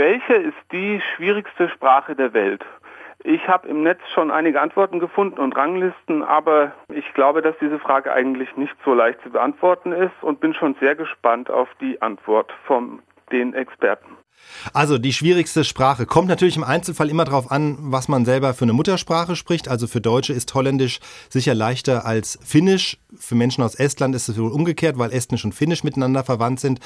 Welche ist die schwierigste Sprache der Welt? Ich habe im Netz schon einige Antworten gefunden und Ranglisten, aber ich glaube, dass diese Frage eigentlich nicht so leicht zu beantworten ist und bin schon sehr gespannt auf die Antwort von den Experten. Also die schwierigste Sprache kommt natürlich im Einzelfall immer darauf an, was man selber für eine Muttersprache spricht. Also für Deutsche ist Holländisch sicher leichter als Finnisch. Für Menschen aus Estland ist es wohl umgekehrt, weil Estnisch und Finnisch miteinander verwandt sind.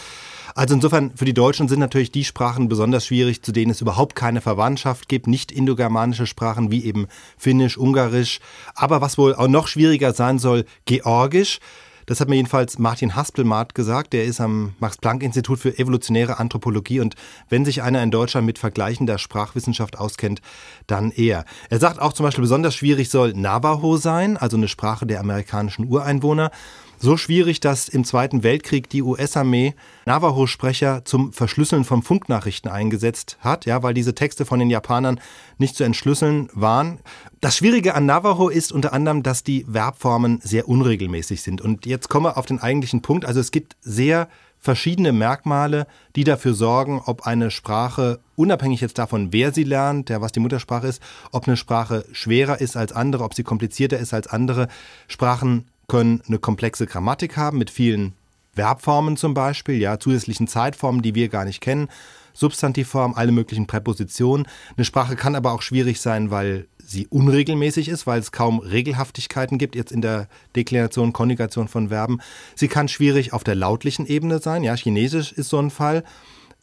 Also insofern für die Deutschen sind natürlich die Sprachen besonders schwierig, zu denen es überhaupt keine Verwandtschaft gibt. Nicht indogermanische Sprachen wie eben Finnisch, Ungarisch. Aber was wohl auch noch schwieriger sein soll, Georgisch. Das hat mir jedenfalls Martin Haspelmath gesagt. Der ist am Max-Planck-Institut für evolutionäre Anthropologie. Und wenn sich einer in Deutschland mit vergleichender Sprachwissenschaft auskennt, dann er. Er sagt auch zum Beispiel, besonders schwierig soll Navajo sein, also eine Sprache der amerikanischen Ureinwohner. So schwierig, dass im Zweiten Weltkrieg die US-Armee Navajo-Sprecher zum Verschlüsseln von Funknachrichten eingesetzt hat, ja, weil diese Texte von den Japanern nicht zu entschlüsseln waren. Das Schwierige an Navajo ist unter anderem, dass die Verbformen sehr unregelmäßig sind. Und jetzt kommen wir auf den eigentlichen Punkt. Also es gibt sehr verschiedene Merkmale, die dafür sorgen, ob eine Sprache, unabhängig jetzt davon, wer sie lernt, ja, was die Muttersprache ist, ob eine Sprache schwerer ist als andere, ob sie komplizierter ist als andere. Sprachen können eine komplexe Grammatik haben mit vielen Verbformen zum Beispiel, ja, zusätzlichen Zeitformen, die wir gar nicht kennen, Substantivformen, alle möglichen Präpositionen. Eine Sprache kann aber auch schwierig sein, weil sie unregelmäßig ist, weil es kaum Regelhaftigkeiten gibt, jetzt in der Deklination, Konjugation von Verben. Sie kann schwierig auf der lautlichen Ebene sein, ja, Chinesisch ist so ein Fall.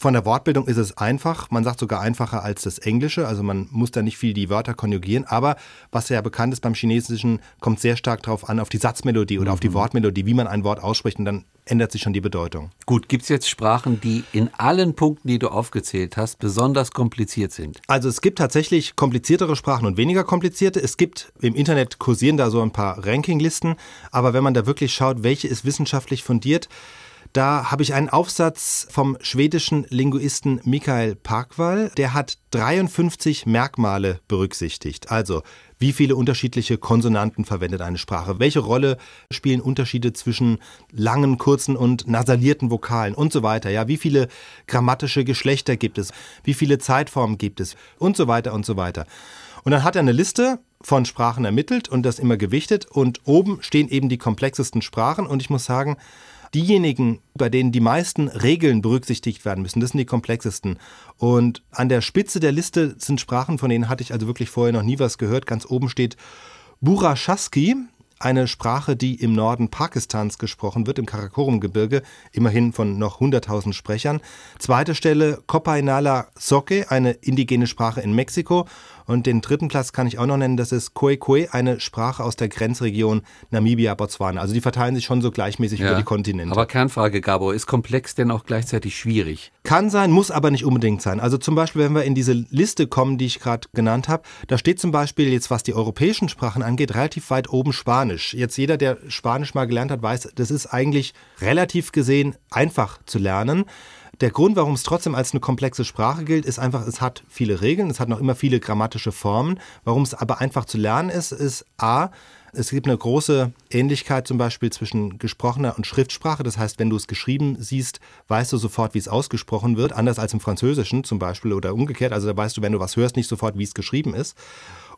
Von der Wortbildung ist es einfach. Man sagt sogar einfacher als das Englische. Also man muss da nicht viel die Wörter konjugieren. Aber was ja bekannt ist beim Chinesischen, kommt sehr stark darauf an, auf die Satzmelodie oder mhm. auf die mhm. Wortmelodie, wie man ein Wort ausspricht. Und dann ändert sich schon die Bedeutung. Gut, gibt es jetzt Sprachen, die in allen Punkten, die du aufgezählt hast, besonders kompliziert sind? Also es gibt tatsächlich kompliziertere Sprachen und weniger komplizierte. Es gibt im Internet kursieren da so ein paar Rankinglisten. Aber wenn man da wirklich schaut, welche ist wissenschaftlich fundiert, da habe ich einen Aufsatz vom schwedischen Linguisten Michael Parkwall. Der hat 53 Merkmale berücksichtigt. Also, wie viele unterschiedliche Konsonanten verwendet eine Sprache? Welche Rolle spielen Unterschiede zwischen langen, kurzen und nasalierten Vokalen und so weiter? Ja, wie viele grammatische Geschlechter gibt es? Wie viele Zeitformen gibt es? Und so weiter und so weiter. Und dann hat er eine Liste von Sprachen ermittelt und das immer gewichtet und oben stehen eben die komplexesten Sprachen und ich muss sagen, diejenigen, bei denen die meisten Regeln berücksichtigt werden müssen, das sind die komplexesten. Und an der Spitze der Liste sind Sprachen, von denen hatte ich also wirklich vorher noch nie was gehört. Ganz oben steht Burashaski, eine Sprache, die im Norden Pakistans gesprochen wird, im Karakorum-Gebirge, immerhin von noch 100.000 Sprechern. Zweite Stelle Copainala Soke, eine indigene Sprache in Mexiko. Und den dritten Platz kann ich auch noch nennen, das ist Koekwe, eine Sprache aus der Grenzregion Namibia-Botswana. Also die verteilen sich schon so gleichmäßig ja, über die Kontinente. Aber Kernfrage, Gabo, ist komplex denn auch gleichzeitig schwierig? Kann sein, muss aber nicht unbedingt sein. Also zum Beispiel, wenn wir in diese Liste kommen, die ich gerade genannt habe, da steht zum Beispiel jetzt, was die europäischen Sprachen angeht, relativ weit oben Spanisch. Jetzt jeder, der Spanisch mal gelernt hat, weiß, das ist eigentlich relativ gesehen einfach zu lernen. Der Grund, warum es trotzdem als eine komplexe Sprache gilt, ist einfach, es hat viele Regeln, es hat noch immer viele grammatische Formen. Warum es aber einfach zu lernen ist, ist A, es gibt eine große Ähnlichkeit zum Beispiel zwischen gesprochener und Schriftsprache. Das heißt, wenn du es geschrieben siehst, weißt du sofort, wie es ausgesprochen wird, anders als im Französischen zum Beispiel oder umgekehrt. Also da weißt du, wenn du was hörst, nicht sofort, wie es geschrieben ist.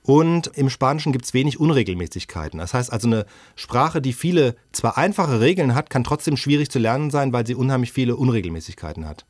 Und im Spanischen gibt es wenig Unregelmäßigkeiten. Das heißt also, eine Sprache, die viele zwar einfache Regeln hat, kann trotzdem schwierig zu lernen sein, weil sie unheimlich viele Unregelmäßigkeiten hat.